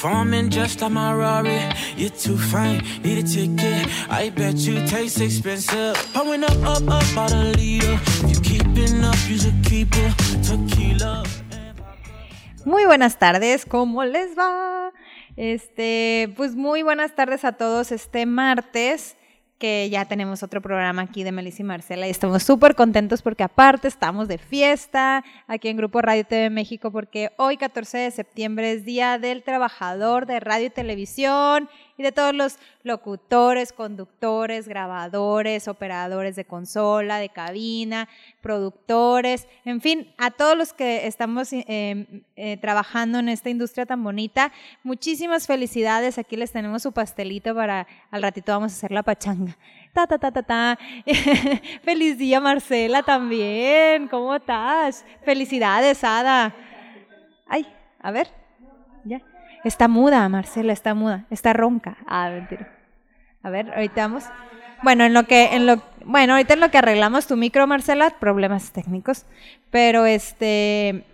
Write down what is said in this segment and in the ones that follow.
Just like too fine, need a ticket. I bet you taste expensive. Muy buenas tardes, ¿cómo les va? Este, pues muy buenas tardes a todos este martes que ya tenemos otro programa aquí de Melissa y Marcela y estamos súper contentos porque aparte estamos de fiesta aquí en Grupo Radio TV México porque hoy 14 de septiembre es Día del Trabajador de Radio y Televisión y de todos los locutores, conductores, grabadores, operadores de consola, de cabina, productores, en fin, a todos los que estamos eh, eh, trabajando en esta industria tan bonita. Muchísimas felicidades. Aquí les tenemos su pastelito para al ratito vamos a hacer la pachanga. Ta, ta, ta, ta, ta. Feliz día, Marcela, también. ¿Cómo estás? Felicidades, Ada. Ay, a ver, ya. Está muda, Marcela, está muda, está ronca. Ah, mentira. A ver, ahorita vamos. Bueno, en lo que, en lo, bueno, ahorita en lo que arreglamos tu micro, Marcela, problemas técnicos. Pero este,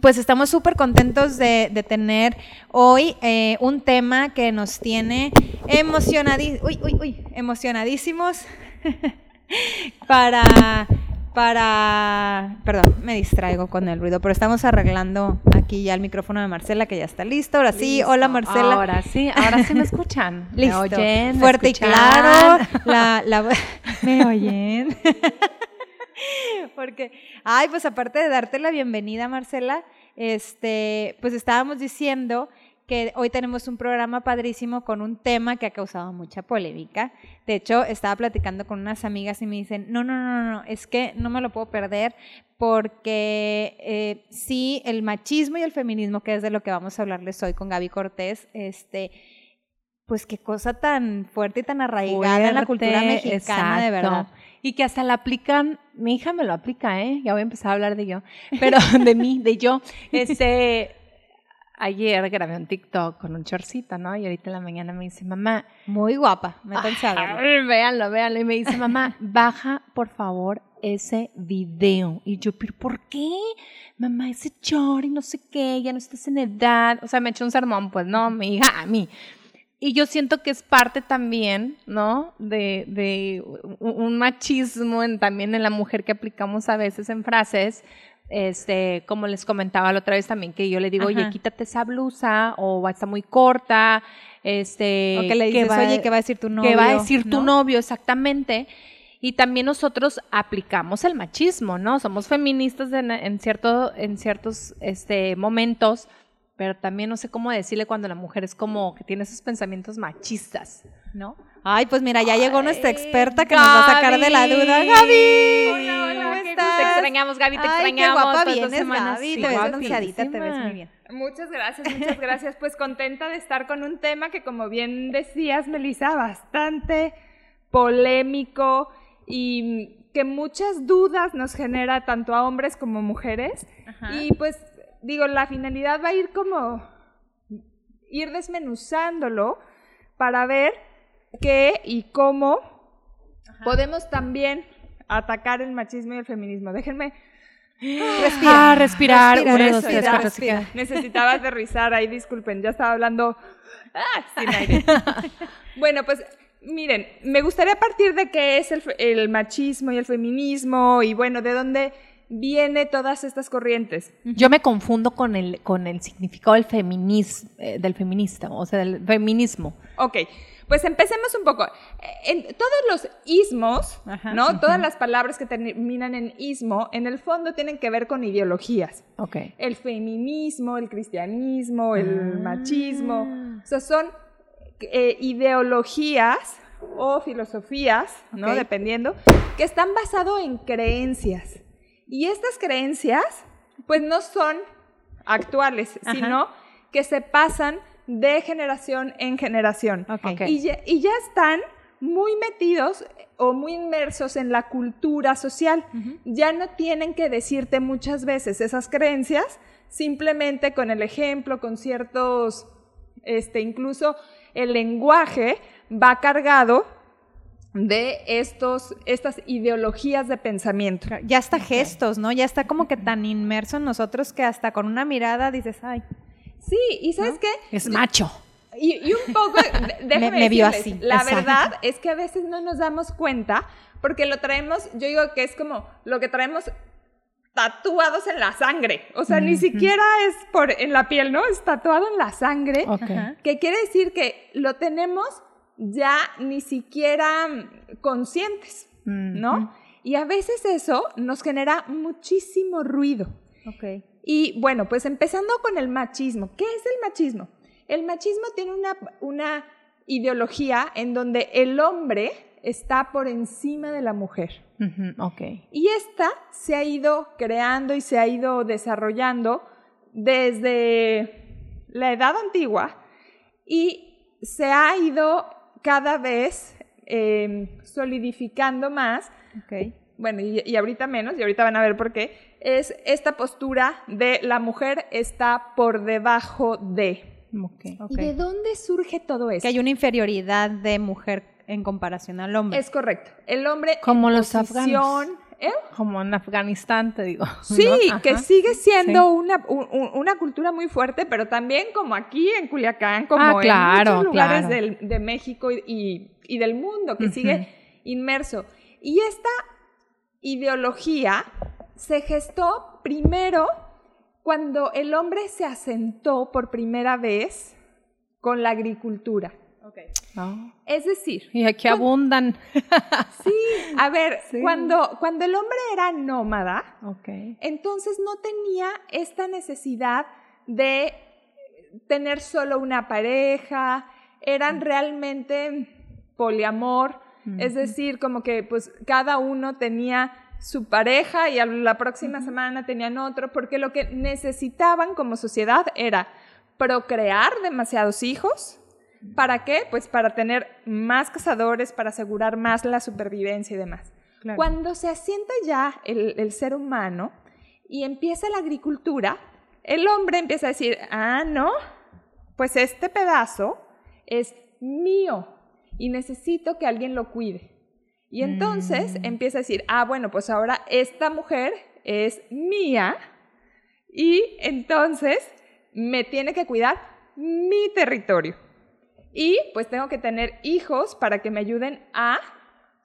pues estamos súper contentos de, de, tener hoy eh, un tema que nos tiene emocionadísimos, uy, uy, uy, emocionadísimos para para... Perdón, me distraigo con el ruido, pero estamos arreglando aquí ya el micrófono de Marcela, que ya está listo. Ahora sí, hola Marcela. Ahora sí, ahora sí me escuchan. listo. Me oyen. Fuerte y claro. La, la... me oyen. Porque, ay, pues aparte de darte la bienvenida, Marcela, este, pues estábamos diciendo que hoy tenemos un programa padrísimo con un tema que ha causado mucha polémica. De hecho, estaba platicando con unas amigas y me dicen, no, no, no, no, es que no me lo puedo perder porque eh, sí, el machismo y el feminismo, que es de lo que vamos a hablarles hoy con Gaby Cortés, este, pues qué cosa tan fuerte y tan arraigada fuerte, en la cultura mexicana, exacto. de verdad. Y que hasta la aplican, mi hija me lo aplica, ¿eh? Ya voy a empezar a hablar de yo, pero de mí, de yo. Este, ayer grabé un TikTok con un chorcito, ¿no? Y ahorita en la mañana me dice, mamá. Muy guapa, me pensé a verlo. Véanlo, véanlo. Y me dice, mamá, baja por favor ese video. Y yo, ¿pero por qué? Mamá, ese chor y no sé qué, ya no estás en edad. O sea, me echó un sermón, pues no, mi hija, a mí. Y yo siento que es parte también, ¿no? De, de un machismo en, también en la mujer que aplicamos a veces en frases, este, como les comentaba la otra vez también, que yo le digo, Ajá. oye, quítate esa blusa, o está muy corta, este... O que le dices, va, oye, ¿qué va a decir tu novio? ¿Qué va a decir ¿no? tu novio? Exactamente. Y también nosotros aplicamos el machismo, ¿no? Somos feministas en, en, cierto, en ciertos este, momentos, pero también no sé cómo decirle cuando la mujer es como que tiene esos pensamientos machistas, ¿no? Ay, pues mira, ya llegó nuestra experta que Gaby. nos va a sacar de la duda. Gaby. Hola, hola, ¿cómo estás? Te extrañamos, Gaby, te Ay, extrañamos. Qué guapa vienes, Gaby. Sí, te ves anunciadita, te ves muy bien. Muchas gracias, muchas gracias. Pues contenta de estar con un tema que, como bien decías, Melissa, bastante polémico y que muchas dudas nos genera tanto a hombres como mujeres. Ajá. Y pues, digo, la finalidad va a ir como ir desmenuzándolo para ver qué y cómo Ajá. podemos también atacar el machismo y el feminismo. Déjenme respirar, respirar, respirar, uno, eso, dos, tres, cuatro, respira. Necesitaba aterrizar ahí, disculpen, ya estaba hablando ah, sin aire. bueno, pues miren, me gustaría partir de qué es el, el, machismo y el feminismo y bueno, de dónde viene todas estas corrientes. Yo me confundo con el, con el significado del, feminis, eh, del feminista, o sea, del feminismo. Ok, pues empecemos un poco. En todos los ismos, Ajá, ¿no? Todas las palabras que terminan en ismo, en el fondo tienen que ver con ideologías. Okay. El feminismo, el cristianismo, el ah. machismo. O sea, son eh, ideologías o filosofías, ¿no? Okay. Dependiendo, que están basados en creencias. Y estas creencias, pues no son actuales, Ajá. sino que se pasan de generación en generación. Ok. Y, ya, y ya están muy metidos o muy inmersos en la cultura social. Ya no tienen que decirte muchas veces esas creencias, simplemente con el ejemplo, con ciertos, este, incluso el lenguaje va cargado de estos, estas ideologías de pensamiento. Ya está gestos, ¿no? Ya está como que tan inmerso en nosotros que hasta con una mirada dices, ay, Sí, y ¿sabes qué? Es macho. Y, y un poco, déjame Me- me vio decirles, así, La exacto. verdad es que a veces no nos damos cuenta porque lo traemos, yo digo que es como lo que traemos tatuados en la sangre. O sea, ni siquiera es por en la piel, ¿no? Es tatuado en la sangre. Ok. Ajá. Que quiere decir que lo tenemos ya ni siquiera mm, conscientes, ¿no? Y a veces eso nos genera muchísimo ruido. ok. Y bueno, pues empezando con el machismo. ¿Qué es el machismo? El machismo tiene una, una ideología en donde el hombre está por encima de la mujer. Ujú, Ok. Y esta se ha ido creando y se ha ido desarrollando desde la edad antigua y se ha ido cada vez eh, solidificando más bueno, y, y ahorita menos, y ahorita van a ver por qué, es esta postura de la mujer está por debajo de. ¿Y de dónde surge todo eso? Que hay una inferioridad de mujer en comparación al hombre. Es correcto. El hombre Como en los posición- afganos. ¿Eh? Como en Afganistán, te digo. Sí, ¿no? que sigue siendo Sí. una, un- un- una cultura muy fuerte, pero también como aquí en Culiacán, como Ah, claro, en muchos lugares claro. del- de México y, y- y del mundo, que sigue inmerso. Y esta ideología se gestó primero cuando el hombre se asentó por primera vez con la agricultura. No. Es decir, Y aquí abundan. sí, a ver, Sí. cuando, cuando el hombre era nómada, Ok. entonces no tenía esta necesidad de tener solo una pareja, eran realmente poliamor, es decir, como que pues cada uno tenía su pareja y a la próxima semana tenían otro, porque lo que necesitaban como sociedad era procrear demasiados hijos. ¿Para qué? Pues para tener más cazadores, para asegurar más la supervivencia y demás. Claro. Cuando se asienta ya el, el ser humano y empieza la agricultura, el hombre empieza a decir, ah, no, pues este pedazo es mío y necesito que alguien lo cuide. Y entonces empieza a decir, ah, bueno, pues ahora esta mujer es mía y entonces me tiene que cuidar mi territorio. Y pues tengo que tener hijos para que me ayuden a,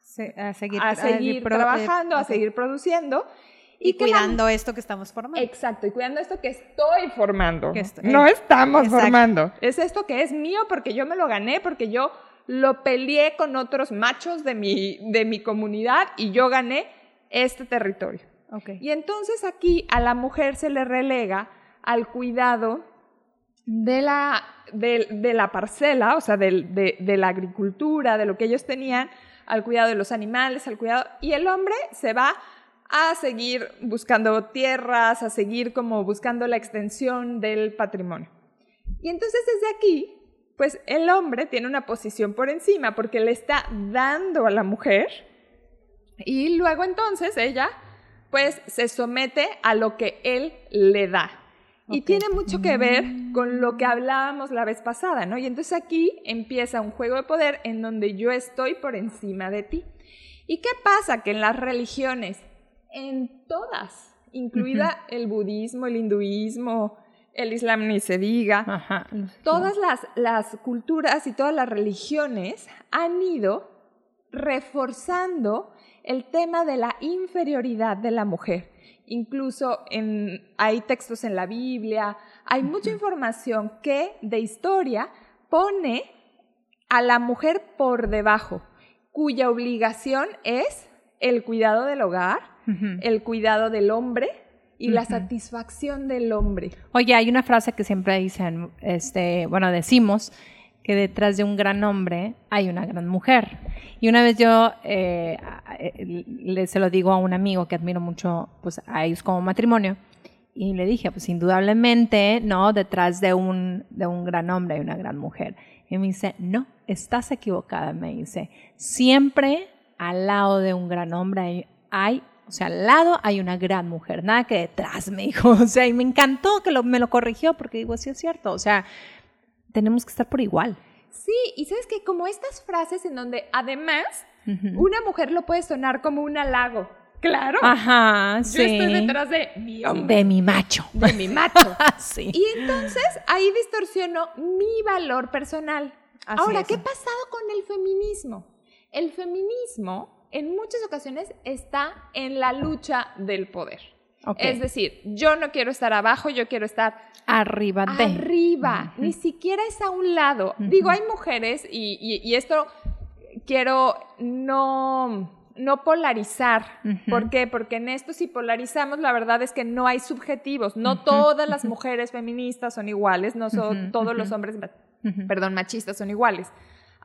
Se- a seguir, a seguir pro- eh, trabajando, a seguir produciendo. y, la- cuidando esto que estamos formando. Exacto, y cuidando esto que estoy formando. Que no estamos exacto. formando. Es esto que es mío porque yo me lo gané, porque yo lo peleé con otros machos de mi, de mi comunidad y yo gané este territorio. Ok. Y entonces aquí a la mujer se le relega al cuidado de la, de, la parcela, o sea, de, de la agricultura, de lo que ellos tenían, al cuidado de los animales, al cuidado... Y el hombre se va a seguir buscando tierras, a seguir como buscando la extensión del patrimonio. Y entonces desde aquí, pues el hombre tiene una posición por encima porque le está dando a la mujer y luego entonces ella pues se somete a lo que él le da. Y tiene mucho que ver con lo que hablábamos la vez pasada, ¿no? Y entonces aquí empieza un juego de poder en donde yo estoy por encima de ti. ¿Y qué pasa? Que en las religiones, en todas, incluida el budismo, el hinduismo, el islam ni se diga, Ajá. todas las, las culturas y todas las religiones han ido reforzando el tema de la inferioridad de la mujer. Incluso en, hay textos en la Biblia, hay mucha información que de historia pone a la mujer por debajo, cuya obligación es el cuidado del hogar, el cuidado del hombre y la satisfacción del hombre. Oye, hay una frase que siempre dicen, este, bueno, decimos que detrás de un gran hombre hay una gran mujer. Y una vez yo eh, le, se lo digo a un amigo que admiro mucho, pues a ellos como matrimonio, y le dije, pues indudablemente, ¿no? Detrás de un, de un gran hombre hay una gran mujer. Y me dice, no, estás equivocada, me dice. Siempre al lado de un gran hombre hay, hay o sea, al lado hay una gran mujer, nada que detrás, me dijo. O sea, y me encantó que lo, me lo corrigió porque digo, sí es cierto. O sea, tenemos que estar por igual. Sí, y sabes que como estas frases en donde además una mujer lo puede sonar como un halago. Claro. Ajá, sí. Yo estoy detrás de mi hombre. De mi macho. De mi macho. sí. Y entonces ahí distorsionó mi valor personal. Así Ahora, es. ¿qué ha pasado con el feminismo? El feminismo en muchas ocasiones está en la lucha del poder. Es decir, yo no quiero estar abajo, yo quiero estar Arriba de. arriba, ni siquiera es a un lado. Digo, hay mujeres y, y- y esto quiero no, no polarizar. ¿Por qué? Porque en esto si polarizamos, la verdad es que no hay subjetivos. No todas las mujeres feministas son iguales, no son todos los hombres, perdón, machistas son iguales.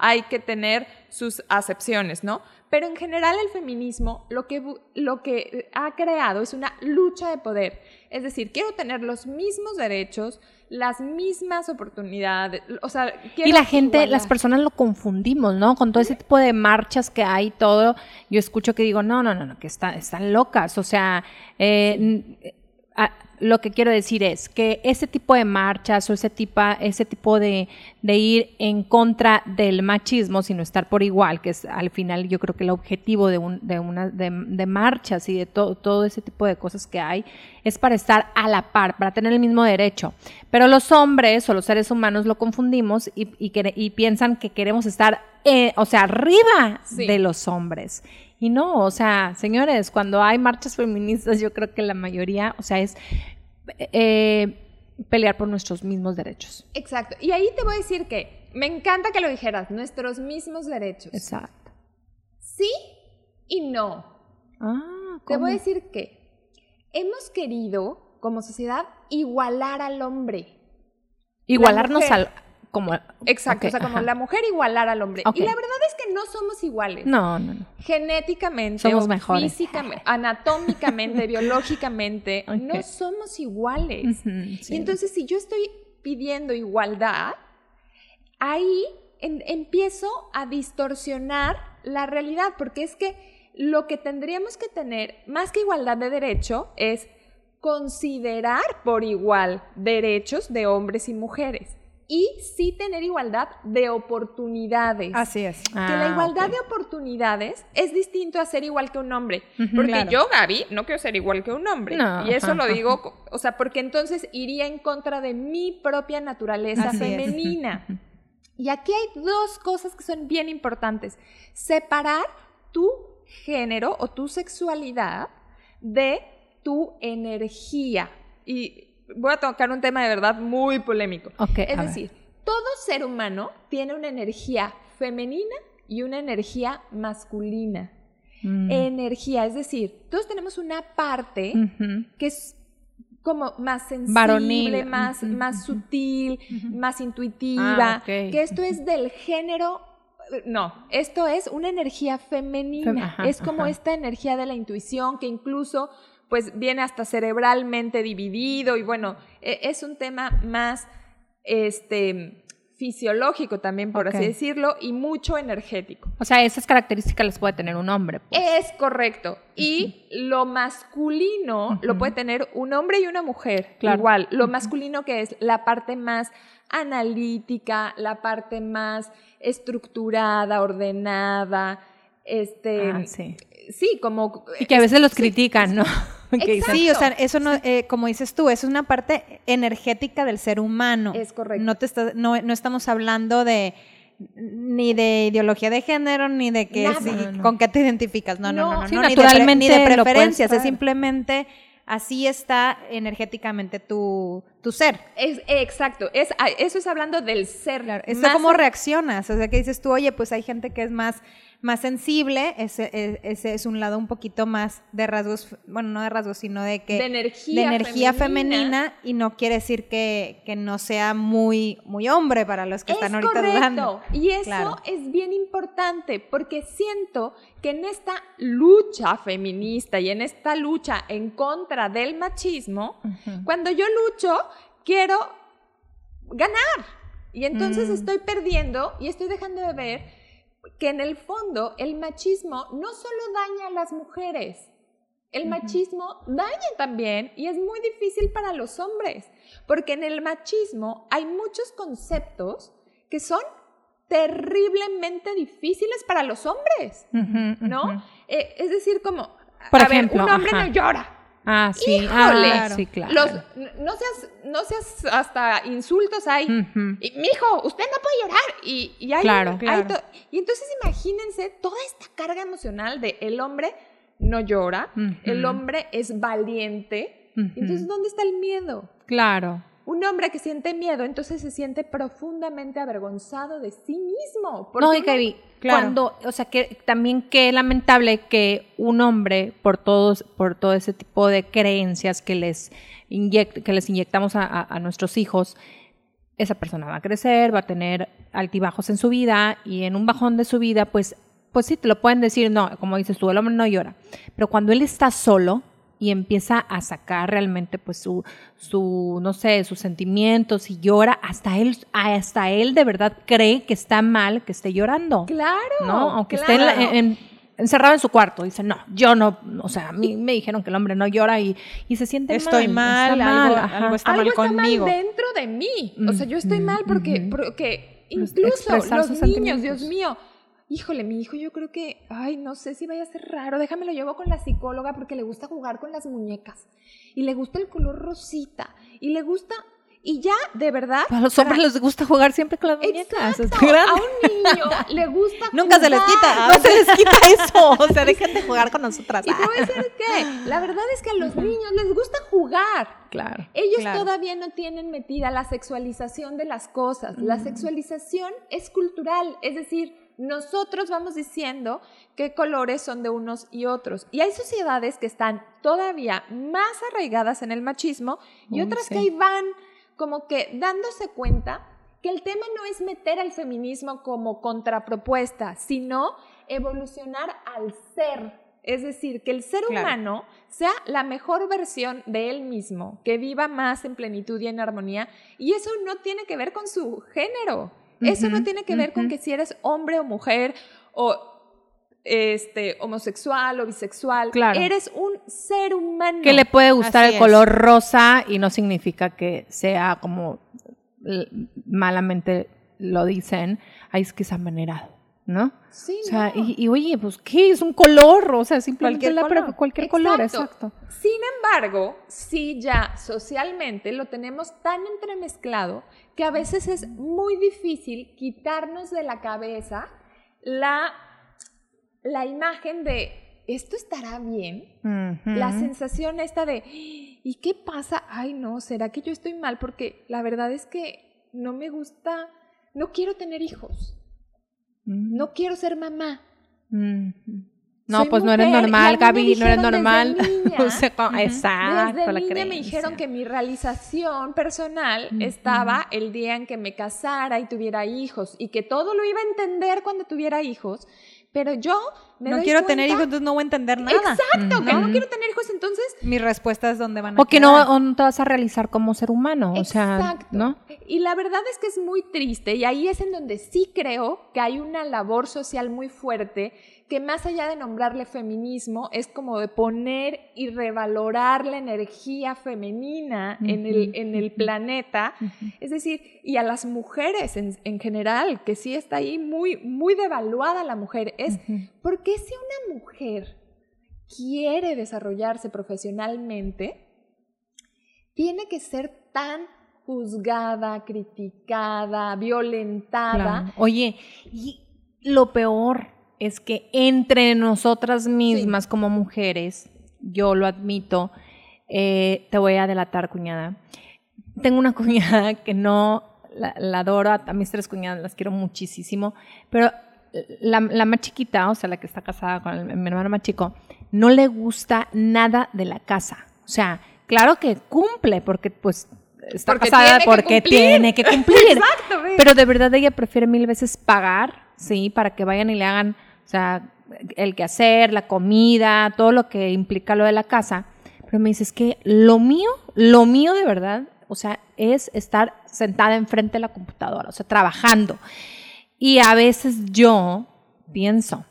Hay que tener sus acepciones, ¿no? Pero en general el feminismo lo que, lo que ha creado es una lucha de poder. Es decir, quiero tener los mismos derechos, las mismas oportunidades, o sea, quiero Y la gente, las personas lo confundimos, ¿no? Con todo ese tipo de marchas que hay, todo, yo escucho que digo, no, no, no, no, que está- están locas. O sea, eh, a- lo que quiero decir es que ese tipo de marchas o ese tipo, ese tipo de, de ir en contra del machismo, sino estar por igual, que es al final yo creo que el objetivo de, un, de, una, de, de marchas y de to- todo ese tipo de cosas que hay, es para estar a la par, para tener el mismo derecho. Pero los hombres o los seres humanos lo confundimos y, y quere- y piensan que queremos estar, eh, o sea, arriba Sí. de los hombres. Y no, o sea, señores, cuando hay marchas feministas, yo creo que la mayoría, o sea, es eh, pelear por nuestros mismos derechos. Exacto. Y ahí te voy a decir que me encanta que lo dijeras, nuestros mismos derechos. Exacto. Sí y no. Ah, Te ¿cómo? voy a decir que hemos querido, como sociedad, igualar al hombre. Igualarnos al... Como, Exacto, o sea, como la mujer igualar al hombre. Y la verdad es que no somos iguales. No, no, no. Genéticamente, Somos mejores. físicamente, anatómicamente, biológicamente, no somos iguales. Sí. Y entonces, si yo estoy pidiendo igualdad, ahí en- empiezo a distorsionar la realidad, porque es que lo que tendríamos que tener, más que igualdad de derecho, es considerar por igual derechos de hombres y mujeres. Y sí tener igualdad de oportunidades. Así es. Que la Ah, igualdad de oportunidades es distinto a ser igual que un hombre. Ujú, porque claro. yo, Gaby, no quiero ser igual que un hombre. No, y eso ajá, lo digo, o sea, porque entonces iría en contra de mi propia naturaleza Así es. femenina. Y aquí hay dos cosas que son bien importantes. Separar tu género o tu sexualidad de tu energía. Y voy a tocar un tema de verdad muy polémico. Ok, es ver. decir, todo ser humano tiene una energía femenina y una energía masculina. Mm. Energía, es decir, todos tenemos una parte que es como más sensible, Varonil. más, sutil, más intuitiva, Ah, que esto es del género, no, esto es una energía femenina, Fem- ajá, es como ajá. esta energía de la intuición que incluso pues viene hasta cerebralmente dividido y bueno, e- es un tema más este fisiológico también por así decirlo y mucho energético. O sea, esas características las puede tener un hombre. pues. Es correcto. Y lo masculino lo puede tener un hombre y una mujer. Claro. Igual. Lo masculino que es la parte más analítica, la parte más estructurada, ordenada. Este. Ah, sí. sí, como. Y que a veces los critican, ¿no? Que dicen, Sí, o sea, eso no, eh, como dices tú, es una parte energética del ser humano. Es correcto. No, te está- no, no estamos hablando de ni de ideología de género, ni de que Nada. si- No, no. con qué te identificas. No, no, No, no, no. sí, no, ni de ni de, preferencias, es simplemente así está energéticamente tu, tu ser. Es, exacto. Es, eso es hablando del ser. Claro, es Más- cómo reaccionas, o sea, que dices tú, oye, pues hay gente que es más más sensible, ese, e- ese es un lado un poquito más de rasgos, bueno, no de rasgos, sino de que De energía de energía femenina. femenina, y no quiere decir que, que no sea muy, muy hombre para los que Es están ahorita correcto. dudando. Y eso Claro. es bien importante porque siento que en esta lucha feminista y en esta lucha en contra del machismo, cuando yo lucho, quiero ganar. Y entonces Mm. estoy perdiendo y estoy dejando de ver que en el fondo el machismo no solo daña a las mujeres, el machismo daña también y es muy difícil para los hombres, porque en el machismo hay muchos conceptos que son terriblemente difíciles para los hombres, Ujú, ¿no? ujú. Eh, es decir, como, Por a ver, ejemplo, un hombre ajá. no llora. Ah, sí. Híjole. Ah, sí, claro. Los, no, seas, no seas hasta insultos hay. Ujú. Y, mijo, usted no puede llorar. Y, y hay, Claro, hay claro. y entonces imagínense toda esta carga emocional de el hombre no llora, el hombre es valiente. Entonces, ¿dónde está el miedo? Claro. Un hombre que siente miedo, entonces se siente profundamente avergonzado de sí mismo. No, y Gaby, Claro. cuando, o sea, que también qué lamentable que un hombre, por todos, por todo ese tipo de creencias que les, inyect- que les inyectamos a, a- a nuestros hijos, esa persona va a crecer, va a tener altibajos en su vida y en un bajón de su vida, pues, pues sí, te lo pueden decir, no, como dices tú, el hombre no llora. Pero cuando él está solo y empieza a sacar realmente pues su, su no sé, sus sentimientos y llora, hasta él, hasta él de verdad cree que está mal que esté llorando. Claro. ¿no? Aunque esté en la- claro. en- encerrado en su cuarto. Dice, no, yo no, o sea, a mí me dijeron que el hombre no llora y, y se siente Estoy mal, está algo- ajá. algo está algo mal está conmigo. mal dentro de mí. O sea, yo estoy Ujú, mal porque, ujú. porque Pues, incluso los niños. Dios mío. Híjole, mi hijo, yo creo que, ay, no sé si vaya a ser raro. Déjame lo llevo con la psicóloga porque le gusta jugar con las muñecas. Y le gusta el color rosita. Y le gusta, y ya, de verdad. A los hombres les gusta jugar siempre con las muñecas. Exacto. A un niño le gusta Nunca se les jugar. quita. No se les quita eso. O sea, dejen de jugar con nosotras. Y te voy a decir que la verdad es que a los niños les gusta jugar. Claro. Ellos Claro. todavía no tienen metida la sexualización de las cosas. La sexualización es cultural, es decir, nosotros vamos diciendo qué colores son de unos y otros. Y hay sociedades que están todavía más arraigadas en el machismo y otras sí. que ahí van como que dándose cuenta que el tema no es meter al feminismo como contrapropuesta, sino evolucionar al ser. Es decir, que el ser Claro. humano sea la mejor versión de él mismo, que viva más en plenitud y en armonía. Y eso no tiene que ver con su género. Eso no tiene que ver con que si eres hombre o mujer o este homosexual o bisexual. Claro. Eres un ser humano. Que le puede gustar Así el es. color rosa y no significa que sea como malamente lo dicen, ay, es que es amanerado, ¿no? Sí, O sea, no. y, y, oye, pues, ¿qué? Es un color, o sea, simplemente Cualquier la color. cualquier color, Exacto. Sin embargo, sí ya socialmente lo tenemos tan entremezclado que a veces es muy difícil quitarnos de la cabeza la, la imagen de esto estará bien, la sensación esta de ¿y qué pasa? Ay, no, ¿será que yo estoy mal? Porque la verdad es que no me gusta, no quiero tener hijos. No quiero ser mamá. No, Soy pues no eres mujer, y a normal, Gaby, no eres normal. niña. Exacto, Desde la niña me dijeron que mi realización personal estaba el día en que me casara y tuviera hijos y que todo lo iba a entender cuando tuviera hijos, pero yo me no doy quiero tener hijos, entonces no voy a entender nada. Exacto, que no quiero tener hijos, entonces Mi respuesta es dónde van a O que quedar. no, o no te vas a realizar como ser humano, o sea, Exacto. ¿no? Y la verdad es que es muy triste y ahí es en donde sí creo que hay una labor social muy fuerte que más allá de nombrarle feminismo es como de poner y revalorar la energía femenina en, el, en el planeta. Es decir, y a las mujeres en, en general, que sí está ahí muy, muy devaluada la mujer. Es, ¿por qué si una mujer quiere desarrollarse profesionalmente, tiene que ser tan juzgada, criticada, violentada. Claro. Oye, y lo peor es que entre nosotras mismas como mujeres, yo lo admito, eh, te voy a delatar, cuñada. Tengo una cuñada que no la, la adoro, a, mis tres cuñadas las quiero muchísimo, pero la, la más chiquita, o sea, la que está casada con el- mi hermano más chico, no le gusta nada de la casa. O sea, claro que cumple, porque pues está Porque casada tiene que porque tiene que cumplir. Exacto. Pero de verdad ella prefiere mil veces pagar, ¿sí? Para que vayan y le hagan, o sea, el quehacer, la comida, todo lo que implica lo de la casa. Pero me dice, es que lo mío, lo mío de verdad, o sea, es estar sentada enfrente de la computadora, o sea, trabajando. Y a veces yo pienso,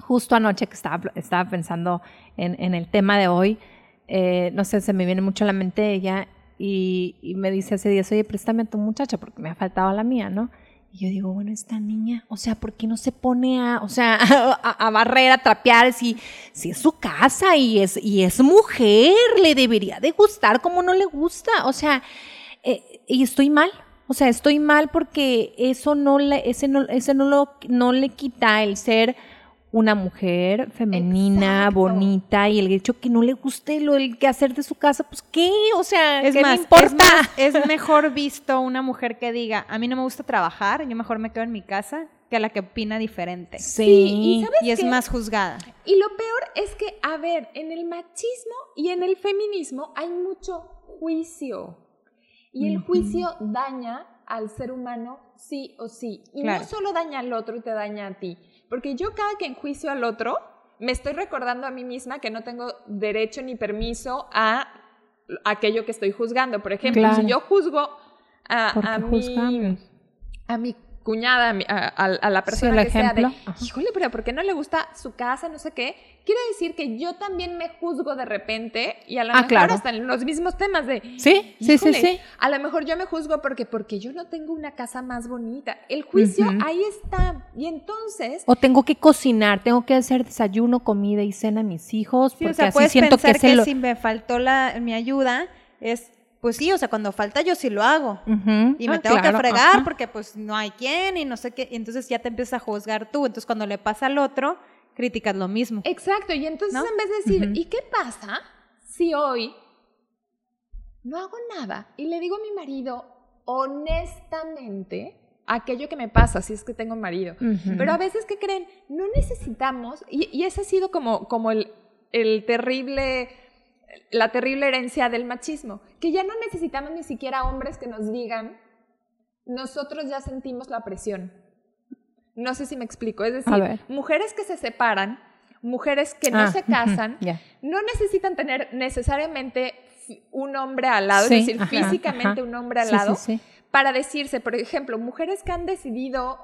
justo anoche que estaba, estaba pensando en, en el tema de hoy, eh, no sé, se me viene mucho a la mente ella y, y me dice hace días, oye, préstame a tu muchacha porque me ha faltado la mía, ¿no? Y yo digo, bueno, esta niña, o sea, ¿por qué no se pone a, o sea, a, barrer, a trapear? Si, si es su casa y es, y es mujer, le debería de gustar como no le gusta. O sea, eh, y estoy mal. O sea, estoy mal porque eso no le, ese no, ese no lo, no le quita el ser una mujer femenina, Exacto. bonita, y el hecho que no le guste lo el que hacer de su casa, pues qué, o sea, Es ¿qué más, me importa? es más, es mejor visto una mujer que diga, a mí no me gusta trabajar, yo mejor me quedo en mi casa, que la que opina diferente. Sí, y ¿sabes Y es qué? más juzgada. Y lo peor es que, a ver, en el machismo y en el feminismo hay mucho juicio. Y el juicio daña al ser humano sí o sí. Y Claro. no solo daña al otro y te daña a ti. Porque yo cada que enjuicio al otro, me estoy recordando a mí misma que no tengo derecho ni permiso a aquello que estoy juzgando. Por ejemplo, Claro. si yo juzgo a, a mi, a mi cuñada, a, mi- a- a- a la Sí, persona el que sea de, ejemplo. Híjole, pero ¿por qué no le gusta su casa, no sé qué? Quiere decir que yo también me juzgo de repente y a lo Ah, mejor claro. hasta en los mismos temas de, Sí, sí, sí, sí. a lo mejor yo me juzgo porque porque yo no tengo una casa más bonita. El juicio ahí está y entonces O tengo que cocinar, tengo que hacer desayuno, comida y cena a mis hijos, Sí, porque o sea, así puedes siento pensar que que, el... si me faltó la, mi ayuda, es, pues sí, o sea, cuando falta yo sí lo hago. Y me Ah, tengo claro, que fregar porque pues no hay quien y no sé qué. Y entonces ya te empiezas a juzgar tú. Entonces cuando le pasa al otro, criticas lo mismo. Exacto, y entonces ¿No? en vez de decir. ¿y qué pasa si hoy no hago nada? Y le digo a mi marido, honestamente, aquello que me pasa, si es que tengo marido. Pero a veces, ¿qué creen? No necesitamos, y, y ese ha sido como, como el, el terrible, la terrible herencia del machismo, que ya no necesitamos ni siquiera hombres que nos digan, nosotros ya sentimos la presión. No sé si me explico, es decir, mujeres que se separan, mujeres que no Ah, se casan, no necesitan tener necesariamente un hombre al lado, Sí, es decir, ajá, físicamente ajá. un hombre al Sí, lado, sí. para decirse, por ejemplo, mujeres que han decidido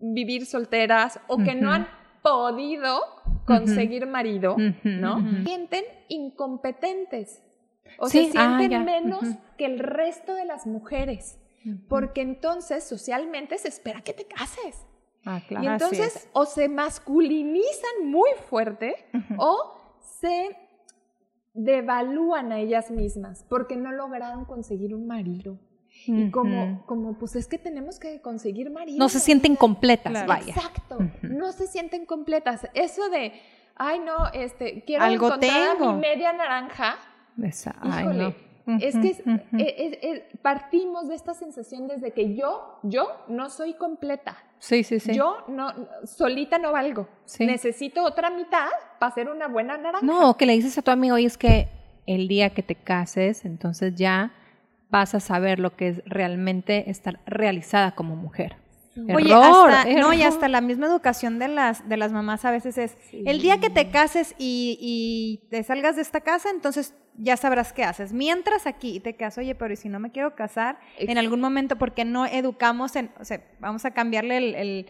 vivir solteras o que no han podido conseguir marido, ¿no? Sienten incompetentes. O Sí, se ah, sienten menos que el resto de las mujeres. Porque entonces socialmente se espera que te cases. Ah, Y claro. Así entonces es. o se masculinizan muy fuerte o se devalúan a ellas mismas porque no lograron conseguir un marido. Y como, como, pues es que tenemos que conseguir marido. No se sienten completas, Claro. vaya. Exacto, no se sienten completas. Eso de, ay no, este, quiero Algo encontrar a mi media naranja. Esa- ay, Híjole, no. es que es- es- es- partimos de esta sensación desde que yo, yo no soy completa. Sí, sí, sí. Yo no, solita no valgo. Sí. Necesito otra mitad para ser una buena naranja. No, que le dices a tu amigo, oye, es que el día que te cases, entonces ya vas a saber lo que es realmente estar realizada como mujer. Oye, Error, hasta, no, y hasta la misma educación de las, de las mamás a veces es, el día que te cases y, y te salgas de esta casa, entonces ya sabrás qué haces. Mientras aquí te casas, oye, pero ¿y si no me quiero casar en algún momento, porque no educamos en, o sea, vamos a cambiarle el, el-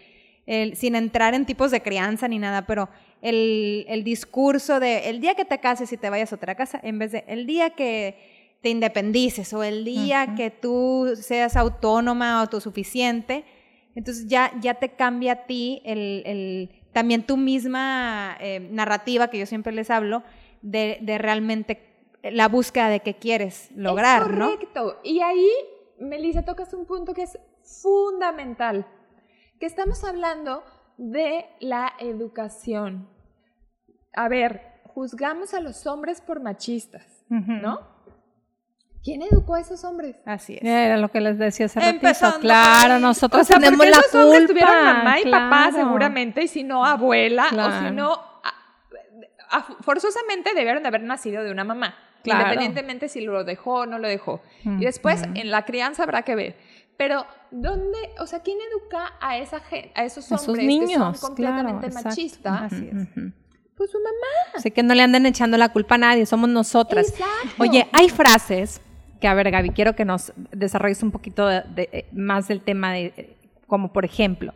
el- sin entrar en tipos de crianza ni nada, pero el, el discurso de el día que te cases y te vayas a otra casa, en vez de el día que te independices o el día que tú seas autónoma o autosuficiente, entonces ya, ya te cambia a ti el, el- también tu misma eh, narrativa que yo siempre les hablo de, de realmente la búsqueda de qué quieres lograr, es ¿no? correcto. Y ahí, Melissa, tocas un punto que es fundamental, que estamos hablando de la educación. A ver, juzgamos a los hombres por machistas, ¿no? ¿Quién educó a esos hombres? Así es. Era lo que les decía hace ratito. Empezando Claro, por ahí. nosotros O sea, tenemos la esos hombres culpa. tuvieron mamá y papá claro. seguramente, y si no abuela, o Claro. si no, a- a- forzosamente debieron de haber nacido de una mamá, Claro. independientemente si lo dejó o no lo dejó. Y después en la crianza habrá que ver. Pero, ¿dónde, o sea, quién educa a, esa, a esos Esos hombres niños, que son completamente claro, machistas? Así es. Ujú. Pues su mamá. Así que no le anden echando la culpa a nadie, somos nosotras. Exacto. Oye, hay frases que, a ver, Gaby, quiero que nos desarrolles un poquito de- de- eh, más del tema de, eh, como por ejemplo,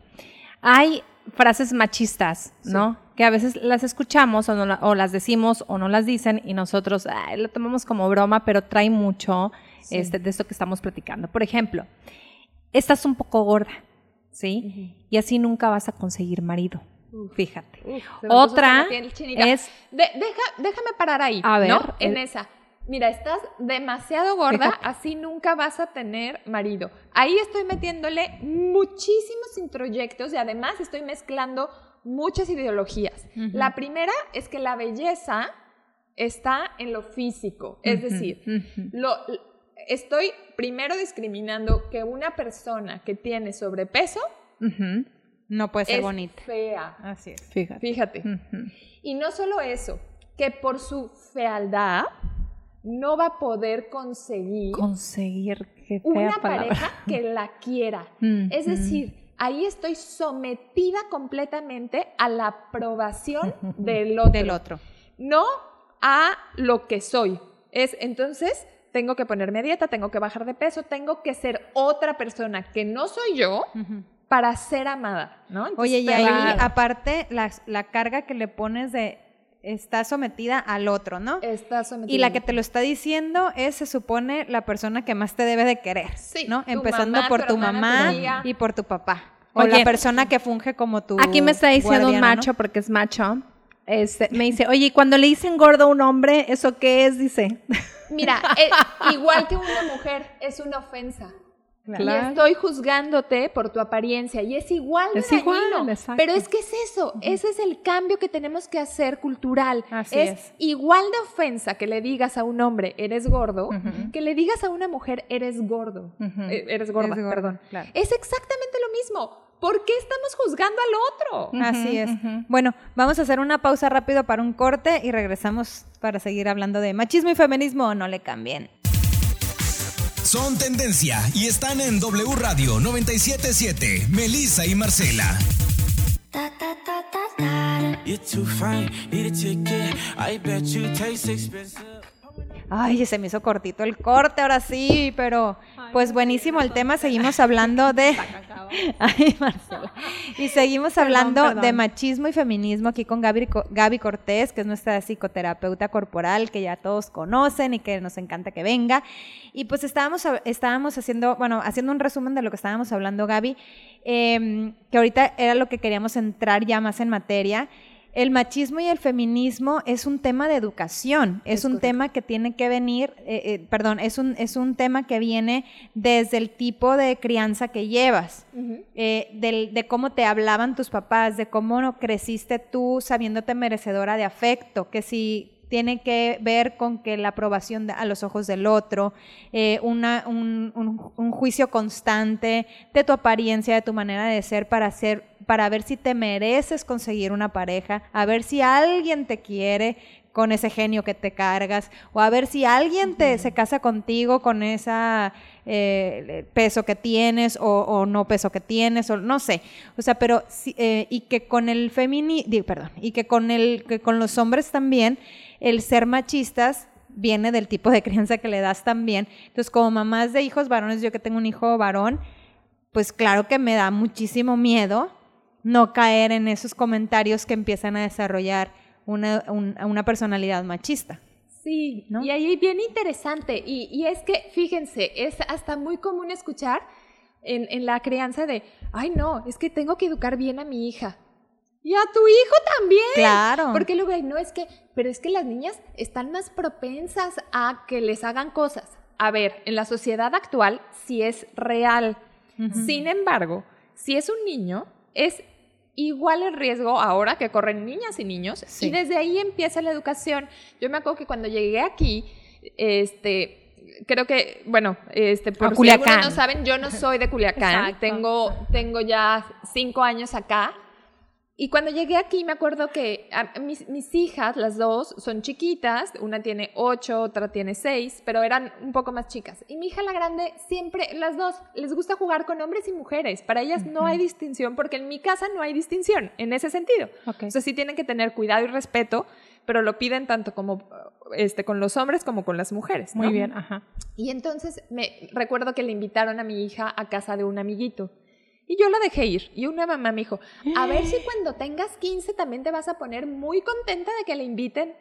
hay frases machistas, ¿no? Que a veces las escuchamos o, no la- o las decimos o no las dicen y nosotros ay, lo tomamos como broma, pero trae mucho este, de esto que estamos platicando. Por ejemplo, estás un poco gorda, ¿sí? Y así nunca vas a conseguir marido. Fíjate. Uf, Otra es De- deja- déjame parar ahí, A ver, ¿no? En el- esa. Mira, estás demasiado gorda, así nunca vas a tener marido. Ahí estoy metiéndole muchísimos introyectos y además estoy mezclando muchas ideologías. La primera es que la belleza está en lo físico, es decir, lo, estoy primero discriminando que una persona que tiene sobrepeso. No puede ser es bonita. fea. Así es. Fíjate. Fíjate. Y no solo eso, que por su fealdad no va a poder conseguir Conseguir qué una palabra. pareja que la quiera. Mm, Es decir, ahí estoy sometida completamente a la aprobación del otro. Del otro. No a lo que soy. Es entonces tengo que ponerme a dieta, tengo que bajar de peso, tengo que ser otra persona que no soy yo para ser amada, ¿no? Entonces, Oye, y ahí, aparte, la, la carga que le pones de está sometida al otro, ¿no? está sometida. Y la que te lo está diciendo es, se supone, la persona que más te debe de querer, Sí, ¿no? Empezando mamá, por tu mamá tu y por tu papá. O Oye, la persona que funge como tu Aquí me está diciendo un macho, porque es macho. Este, me dice, oye, y cuando le dicen gordo a un hombre, ¿eso qué es? Dice. Mira, eh, igual que una mujer, es una ofensa. Claro. Y estoy juzgándote por tu apariencia y es igual de Es dañino. igual. Pero es que es eso, ese es el cambio que tenemos que hacer cultural. Así es, es. igual de ofensa que le digas a un hombre eres gordo, que le digas a una mujer eres gordo. Eh, eres gorda, gordo, perdón. claro. Es exactamente lo mismo. ¿Por qué estamos juzgando al otro? Así es. Bueno, vamos a hacer una pausa rápido para un corte y regresamos para seguir hablando de machismo y feminismo. No le cambien. Son tendencia y están en W Radio 977. Melissa y Marcela. Ay, se me hizo cortito el corte, ahora sí, pero pues buenísimo el tema. Seguimos hablando de. Ay, Marcela. Y seguimos hablando perdón. de machismo y feminismo aquí con Gaby, Gaby Cortés, que es nuestra psicoterapeuta corporal, que ya todos conocen y que nos encanta que venga. Y pues estábamos, estábamos haciendo, bueno, haciendo un resumen de lo que estábamos hablando, Gaby, em, que ahorita era lo que queríamos entrar ya más en materia. El machismo y el feminismo es un tema de educación, es, un tema que tiene que venir, eh, eh, perdón, es un, es un tema que viene desde el tipo de crianza que llevas, eh, del- de cómo te hablaban tus papás, de cómo no creciste tú sabiéndote merecedora de afecto, que si tiene que ver con que la aprobación de- a los ojos del otro, eh, una- un, un- un juicio constante de tu apariencia, de tu manera de ser para hacer, para ver si te mereces conseguir una pareja, a ver si alguien te quiere con ese genio que te cargas, o a ver si alguien te se casa contigo con esa eh, peso que tienes o, o no peso que tienes, o no sé. O sea, pero eh, y que con el feminismo, perdón, y que con el, que con los hombres también, el ser machistas viene del tipo de crianza que le das también. Entonces, como mamás de hijos varones, yo que tengo un hijo varón, pues claro que me da muchísimo miedo no caer en esos comentarios que empiezan a desarrollar una, un- una personalidad machista. Sí, ¿no? y ahí bien interesante. Y, y es que, fíjense, es hasta muy común escuchar en, en la crianza de, ay no, es que tengo que educar bien a mi hija. Y a tu hijo también. Claro. Porque luego, no, es que, pero es que las niñas están más propensas a que les hagan cosas. A ver, en la sociedad actual sí es real. Sin embargo, si es un niño, es igual el riesgo ahora que corren niñas y niños. Sí. Y desde ahí empieza la educación. Yo me acuerdo que cuando llegué aquí, este, creo que, bueno, este, por si no saben, yo no soy de Culiacán. Exacto. Tengo, tengo ya cinco años acá. Y cuando llegué aquí me acuerdo que a- mis, mis hijas, las dos, son chiquitas. Una tiene ocho, otra tiene seis, pero eran un poco más chicas. Y mi hija la grande siempre, las dos, les gusta jugar con hombres y mujeres. Para ellas no hay distinción porque en mi casa no hay distinción en ese sentido. Ok. O sea, sí tienen que tener cuidado y respeto, pero lo piden tanto como este, con los hombres como con las mujeres. Muy bien, ajá. Y entonces me recuerdo que le invitaron a mi hija a casa de un amiguito. Y yo la dejé ir. Y una mamá me dijo, a ver si cuando tengas 15 también te vas a poner muy contenta de que le inviten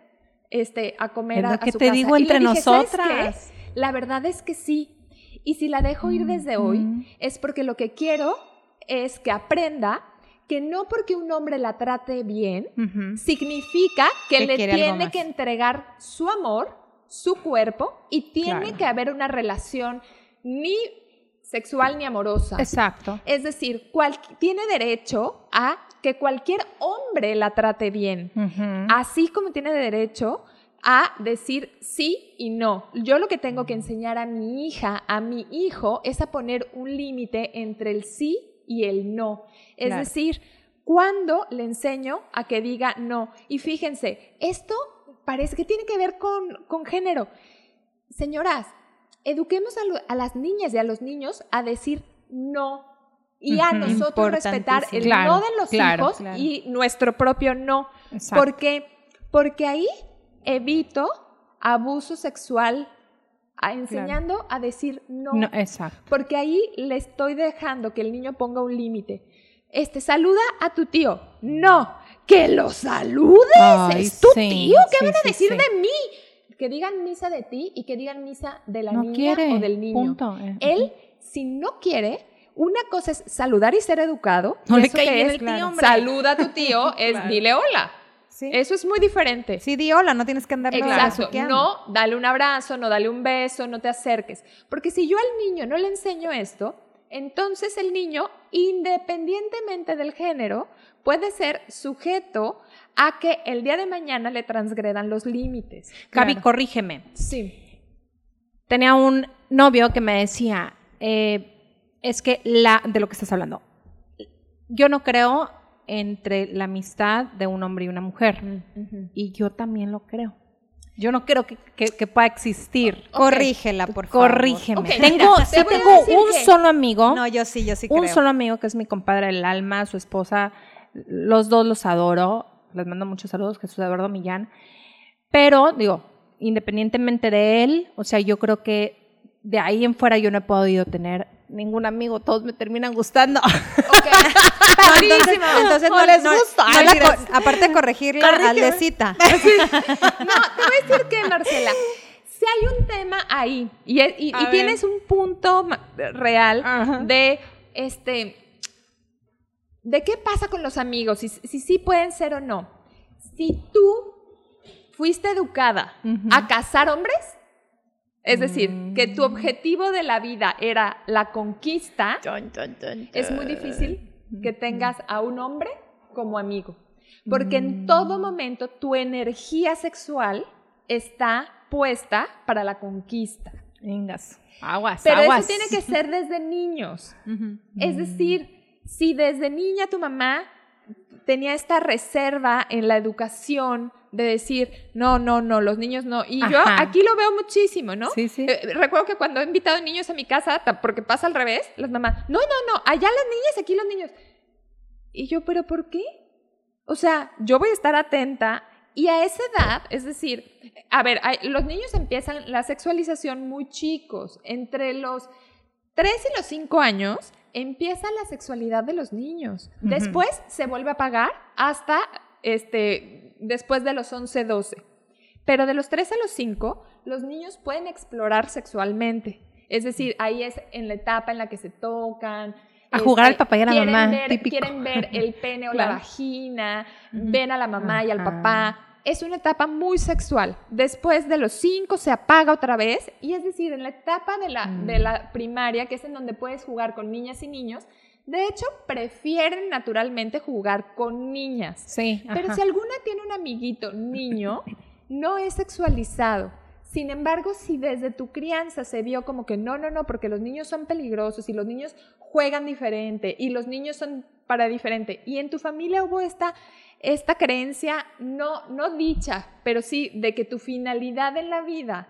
este, a comer a, a que su te casa". digo Y entre dije, "¿Sabes qué? nosotras". La verdad es que sí. Y si la dejo ir desde hoy, es porque lo que quiero es que aprenda que no porque un hombre la trate bien, significa que, Que le tiene que entregar su amor, su cuerpo, y tiene Claro. que haber una relación ni sexual ni amorosa. Exacto. Es decir, cual- tiene derecho a que cualquier hombre la trate bien, así como tiene derecho a decir sí y no. Yo lo que tengo que enseñar a mi hija, a mi hijo, es a poner un límite entre el sí y el no. Es Claro. decir, cuando le enseño a que diga no. Y fíjense, esto parece que tiene que ver con, con género. Señoras, eduquemos a, lo- a las niñas y a los niños a decir no. Y a nosotros respetar el Claro, no de los claro, hijos claro. y nuestro propio no. Exacto. Porque, porque ahí evito abuso sexual a- enseñando a decir no. No, exacto. Porque ahí le estoy dejando que el niño ponga un límite. Este, saluda a tu tío. No, que lo saludes. Ay, es tu sí, tío. ¿Qué sí, van a decir sí. de mí? Que digan misa de ti y que digan misa de la No niña quiere, o del niño. punto. Él, si no quiere, una cosa es saludar y ser educado. No le cae que bien el tío, hombre. Saluda a tu tío, es dile hola. Sí. Eso es muy diferente. Sí, di hola, no tienes que andar Exacto. No, dale un abrazo, no dale un beso, no te acerques. Porque si yo al niño no le enseño esto, entonces el niño, independientemente del género, puede ser sujeto a que el día de mañana le transgredan los límites. Gaby, Claro. corrígeme. Sí. Tenía un novio que me decía, eh, es que la, de lo que estás hablando, yo no creo entre la amistad de un hombre y una mujer. Y yo también lo creo. Yo no creo que, que- que pueda existir. Corrígela, por favor. Corrígeme. Tengo mira, sí te tengo un que- solo amigo. No, yo sí, yo sí un creo. solo amigo que es mi compadre del alma, su esposa, los dos los adoro, les mando muchos saludos, Jesús Eduardo Millán, pero digo, independientemente de él, o sea, yo creo que de ahí en fuera yo no he podido tener ningún amigo, todos me terminan gustando. No, entonces, entonces no, No les no- gusta. no mentiras. co- aparte de corregirla, aldecita. No, te voy a decir que, Marcela, si hay un tema ahí y, tienes un punto real Ajá. de este de qué pasa con los amigos, si, si sí pueden ser o no. Si tú fuiste educada Ujú. a casar hombres, es decir, que Mm. tu objetivo de la vida era la conquista, es muy difícil que tengas a un hombre como amigo. Porque en todo momento tu energía sexual está puesta para la conquista. Vengas, aguas, Pero aguas. eso tiene que ser desde niños. Es decir, si desde niña tu mamá tenía esta reserva en la educación de decir, no, no, no, los niños no. Y yo aquí lo veo muchísimo, ¿no? Sí, sí. Eh, recuerdo que cuando he invitado niños a mi casa, porque pasa al revés, las mamás, no, no, no, allá las niñas, aquí los niños. Y yo, ¿pero por qué? O sea, yo voy a estar atenta y a esa edad, es decir, a ver, hay- los niños empiezan la sexualización muy chicos, entre los 3 y los 5 años empieza la sexualidad de los niños. Después se vuelve a pagar hasta este, después de los 11, 12. Pero de los 3 a los 5, los niños pueden explorar sexualmente. Es decir, ahí es en la etapa en la que se tocan. A jugar al papá y a la mamá, ver- típico. Quieren ver el pene o Claro. la vagina, ven a la mamá y al Ajá. papá. Es una etapa muy sexual. Después de los 5 se apaga otra vez. Y es decir, en la etapa de la, Mm. de la primaria, que es en donde puedes jugar con niñas y niños, de hecho, prefieren naturalmente jugar con niñas. Sí, Pero ajá. si alguna tiene un amiguito niño, no es sexualizado. Sin embargo, si desde tu crianza se vio como que no, no, no, porque los niños son peligrosos y los niños juegan diferente y los niños son para diferente, y en tu familia hubo esta, esta creencia, no, no dicha, pero sí de que tu finalidad en la vida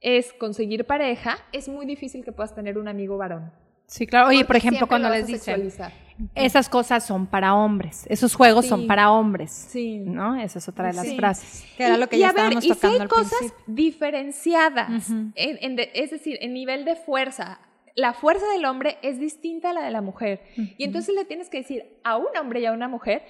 es conseguir pareja, es muy difícil que puedas tener un amigo varón. Sí, claro. Oye, por ejemplo, cuando les dicen, sexualizar. esas cosas son para hombres, esos juegos Sí. son para hombres. Sí. ¿No? Esa es otra de las Sí. frases. Que era Y- lo que y ya a ver, estábamos y si hay al cosas principio. diferenciadas, en- en de- es decir, en nivel de fuerza. La fuerza del hombre es distinta a la de la mujer. Y entonces le tienes que decir a un hombre y a una mujer,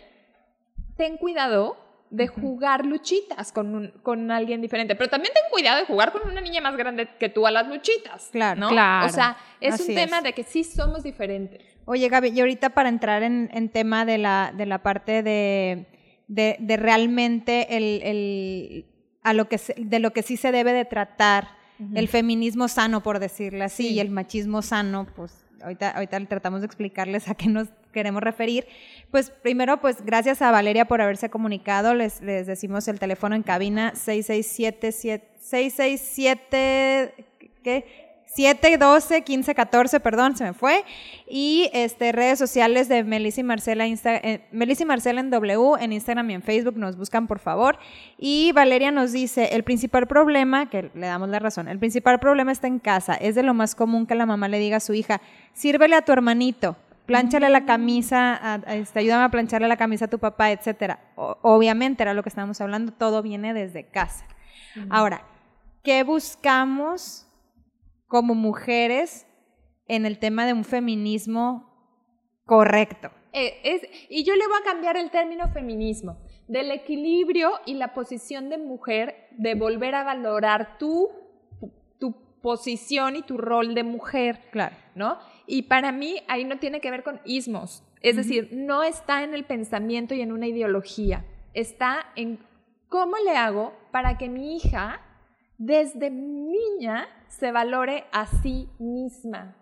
ten cuidado de jugar luchitas con, un- con alguien diferente. Pero también ten cuidado de jugar con una niña más grande que tú a las luchitas. Claro, ¿no? claro. O sea, es Así un tema es. de que sí somos diferentes. Oye, Gaby, y ahorita para entrar en, en tema de la, de la parte de, de, de realmente el, el- a lo que se- de lo que sí se debe de tratar, el feminismo sano, por decirlo así, Sí. y el machismo sano, pues ahorita, ahorita tratamos de explicarles a qué nos queremos referir. Pues primero, pues gracias a Valeria por haberse comunicado, les, les decimos el teléfono en cabina 667 667 ¿qué? 712 1514, perdón, se me fue. Y este redes sociales de Melissa y Marcela, Insta, eh, Melissa y Marcela en W, en Instagram y en Facebook, nos buscan por favor. Y Valeria nos dice, el principal problema, que le damos la razón, el principal problema está en casa. Es de lo más común que la mamá le diga a su hija, sírvele a tu hermanito, plánchale la camisa, a- a- este, ayúdame a plancharle la camisa a tu papá, etcétera. Obviamente era lo que estábamos hablando, todo viene desde casa. Ahora, ¿qué buscamos como mujeres en el tema de un feminismo correcto? Eh, es, y yo le voy a cambiar el término feminismo, del equilibrio y la posición de mujer, de volver a valorar tu, tu posición y tu rol de mujer, Claro. ¿no? Y para mí ahí no tiene que ver con ismos, es decir, no está en el pensamiento y en una ideología, está en cómo le hago para que mi hija desde niña se valore a sí misma.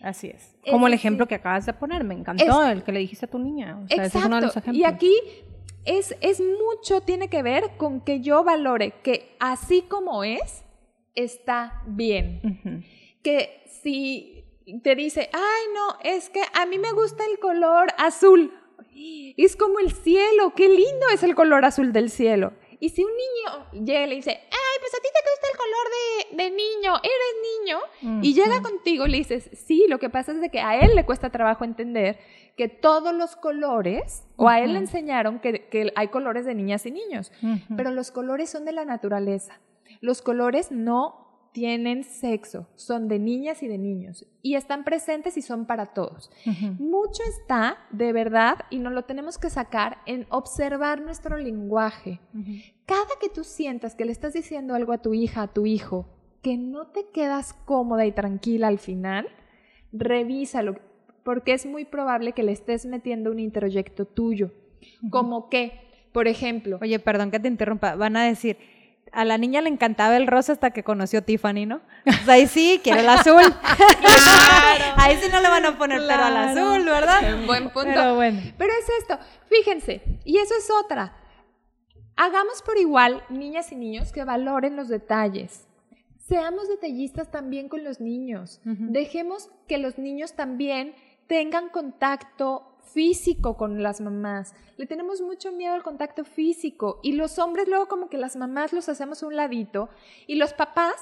Así es. Como el Es ejemplo que acabas de poner, me encantó Es- el que le dijiste a tu niña. O sea, ese Exacto. es uno de los ejemplos. y aquí es, es mucho, tiene que ver con que yo valore que así como es, está bien. Que si te dice, ay, no, es que a mí me gusta el color azul. Es como el cielo, qué lindo es el color azul del cielo. Y si un niño llega y le dice, ay, pues a ti te gusta de, niño, eres niño, y llega contigo y le dices, sí, lo que pasa es de que a él le cuesta trabajo entender que todos los colores, o a él le enseñaron que, que hay colores de niñas y niños, pero los colores son de la naturaleza. Los colores no tienen sexo, son de niñas y de niños, y están presentes y son para todos. Mucho está, de verdad, y nos lo tenemos que sacar en observar nuestro lenguaje. Cada que tú sientas que le estás diciendo algo a tu hija, a tu hijo, que no te quedas cómoda y tranquila al final, revísalo, porque es muy probable que le estés metiendo un introyecto tuyo. Como que, por ejemplo, Oye, perdón que te interrumpa. Van a decir, a la niña le encantaba el rosa hasta que conoció Tiffany, ¿no? Pues ahí sí, quiere el azul. ahí sí no le van a poner pero al Claro. azul, ¿verdad? buen punto. Pero bueno. Pero es esto, fíjense, y eso es otra. Hagamos por igual, niñas y niños, que valoren los detalles. Seamos detallistas también con los niños. Dejemos que los niños también tengan contacto físico con las mamás. Le tenemos mucho miedo al contacto físico y los hombres luego como que las mamás los hacemos a un ladito y los papás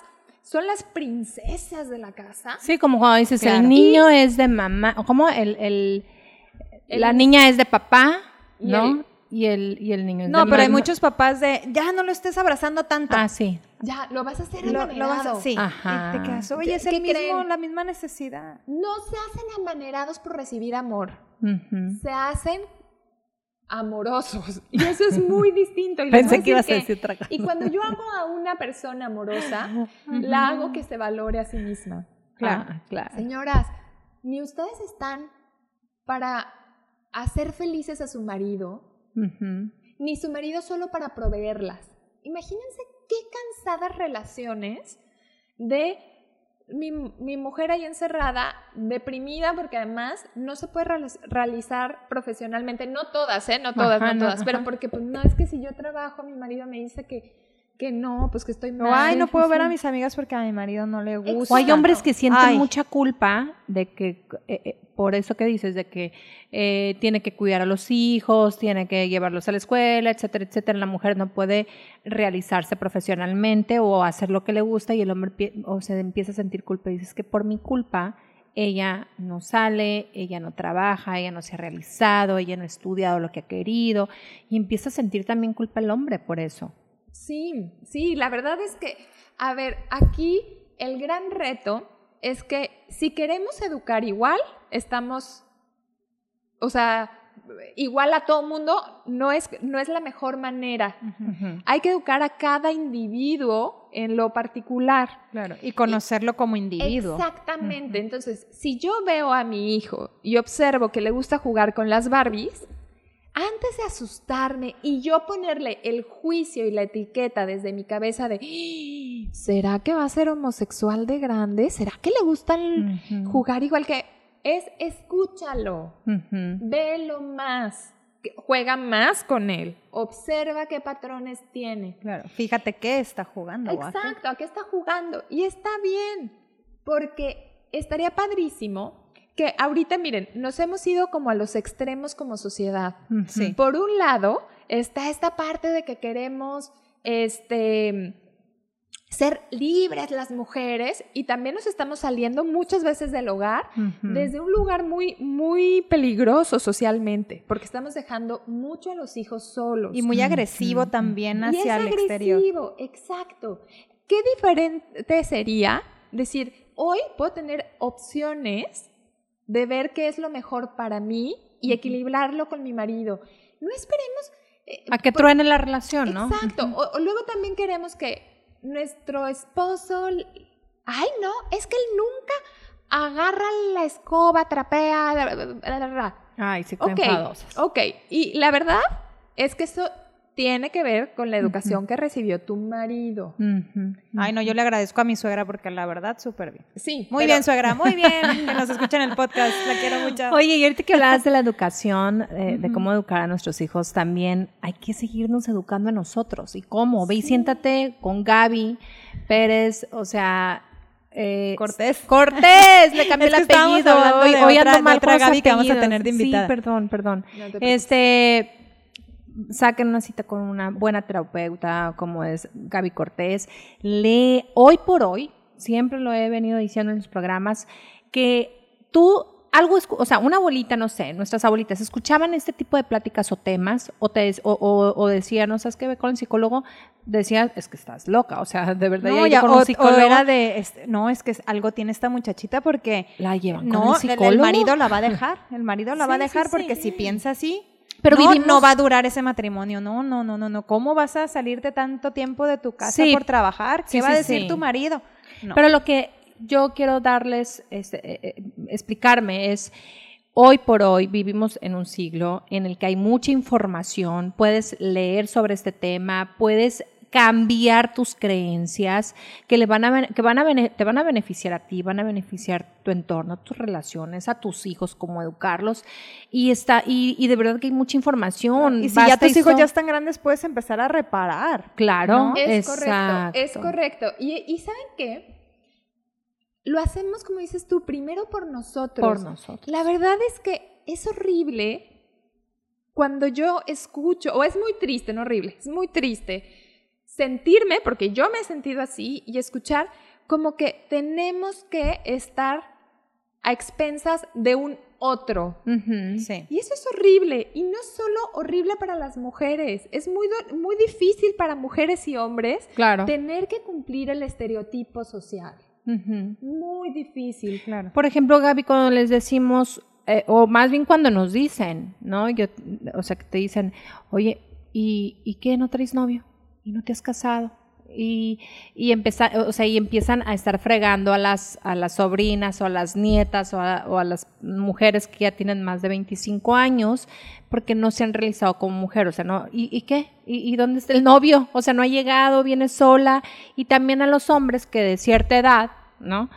son las princesas de la casa. Sí, como cuando dices, Claro. el niño es de mamá, o como el, el- la niña es de papá, ¿no? Y, el, y el niño es No, pero hay muchos papás de, ya no lo estés abrazando tanto. Ah, sí. Ya, lo vas a hacer lo, lo vas a, sí. Ajá. Y te quedas, oye, es ¿Qué el mismo, creen? la misma necesidad. No se hacen amanerados por recibir amor. Se hacen amorosos. Y eso es muy distinto. Y Pensé que ibas a decir otra cosa. Y cuando yo hago a una persona amorosa, la hago que se valore a sí misma. Claro. Ah, claro. Señoras, ni ustedes están para hacer felices a su marido, Ni su marido solo para proveerlas. Imagínense qué cansadas relaciones de mi, mi mujer ahí encerrada, deprimida, porque además no se puede reali- realizar profesionalmente, no todas, ¿eh? No todas, Ajá, no todas, pero porque pues no es que si yo trabajo, mi marido me dice que que no, pues que estoy mal. O, ay, no puedo ver a mis amigas porque a mi marido no le gusta. O hay hombres que sienten Ay. mucha culpa de que, eh, eh, por eso que dices, de que eh, tiene que cuidar a los hijos, tiene que llevarlos a la escuela, etcétera, etcétera. La mujer no puede realizarse profesionalmente o hacer lo que le gusta y el hombre o se empieza a sentir culpa y dices que por mi culpa ella no sale, ella no trabaja, ella no se ha realizado, ella no ha estudiado lo que ha querido y empieza a sentir también culpa el hombre por eso. Sí, sí, la verdad es que, a ver, aquí el gran reto es que si queremos educar igual, estamos, o sea, igual a todo mundo, no es, no es la mejor manera. Hay que educar a cada individuo en lo particular. Claro. Y conocerlo como individuo. Exactamente. Entonces, si yo veo a mi hijo y observo que le gusta jugar con las Barbies, antes de asustarme y yo ponerle el juicio y la etiqueta desde mi cabeza de, "Ah, ¿será que va a ser homosexual de grande? ¿Será que le gustan jugar igual que... Es escúchalo, Ujú. velo más, juega más con él, observa qué patrones tiene. Claro. Fíjate qué está jugando. Exacto, ¿a qué está jugando? Y está bien, porque estaría padrísimo que ahorita, miren, nos hemos ido como a los extremos como sociedad. Sí. Por un lado, está esta parte de que queremos, este ser libres las mujeres y también nos estamos saliendo muchas veces del hogar desde un lugar muy muy peligroso socialmente porque estamos dejando mucho a los hijos solos Y muy agresivo también y hacia es el exterior. agresivo, exacto. ¿Qué diferente sería decir, hoy puedo tener opciones de ver qué es lo mejor para mí y equilibrarlo con mi marido? No esperemos... eh, A que por- truene la relación, ¿no? Exacto. O, o luego también queremos que nuestro esposo... Ay, no, es que él nunca agarra la escoba, trapea... bla, bla, bla, bla, bla". Ay, sí, Ok, enfadosas. ok. Y la verdad es que eso tiene que ver con la educación que recibió tu marido. Ay, no, yo le agradezco a mi suegra porque la verdad, súper bien. Sí. Muy pero- bien, suegra, muy bien. Que nos escuchen en el podcast. La quiero mucho. Oye, y ahorita que hablabas de la educación, eh, de cómo educar a nuestros hijos, también hay que seguirnos educando a nosotros. ¿Y cómo? Ve y siéntate con Gaby Pérez, o sea... eh, Cortés. Cortés, le cambié Es el que apellido. Hoy, de hoy otra- ando de mal otra Gaby que vamos a tener de invitada. Sí, perdón, perdón. No. Este, saquen una cita con una buena terapeuta como es Gaby Cortés. Lee, hoy por hoy, siempre lo he venido diciendo en los programas, que tú, algo, o sea, una abuelita, no sé, nuestras abuelitas, escuchaban este tipo de pláticas o temas o, te, o, o, o decían, no sabes qué, ve con el psicólogo, decían, es que estás loca, o sea, de verdad, No, ya, con un psicólogo, era de, este, no, es que algo tiene esta muchachita porque la llevan no, con el el, psicólogo. el marido la va a dejar, el marido la va a sí, dejar sí. porque si piensa así, Pero no, vivimos- no va a durar ese matrimonio, no, no, no, no, no, ¿cómo vas a salirte tanto tiempo de tu casa Sí. por trabajar? ¿Qué Sí, va a decir tu marido? No. Pero lo que yo quiero darles, este, eh, eh, explicarme es, hoy por hoy vivimos en un siglo en el que hay mucha información, puedes leer sobre este tema, puedes cambiar tus creencias que le van a que van a te van a beneficiar a ti, van a beneficiar tu entorno, tus relaciones, a tus hijos, cómo educarlos y está y, y de verdad que hay mucha información. y si ya tus hijos so- ya están grandes, puedes empezar a reparar. claro, ¿no? Es correcto, es correcto. Y, y ¿saben qué? Lo hacemos, como dices tú, primero por nosotros. por nosotros. La verdad es que es horrible cuando yo escucho, o es muy triste, no horrible, es muy triste sentirme, porque yo me he sentido así, y escuchar como que tenemos que estar a expensas de un otro. Sí. Y eso es horrible, y no solo horrible para las mujeres, es muy, muy difícil para mujeres y hombres Claro. tener que cumplir el estereotipo social. Muy difícil. Claro. Por ejemplo, Gaby, cuando les decimos, eh, o más bien cuando nos dicen, ¿no? Yo, o sea, que te dicen, oye, ¿y, ¿y qué? ¿No traes novio? ¿Y no te has casado? Y, y, o sea, y empiezan a estar fregando a las, a las sobrinas o a las nietas o a, o a las mujeres que ya tienen más de 25 años porque no se han realizado como mujer, o sea, ¿no? ¿Y, y qué? ¿Y, y dónde está el novio? O sea, no ha llegado, viene sola. Y también a los hombres que de cierta edad, ¿no?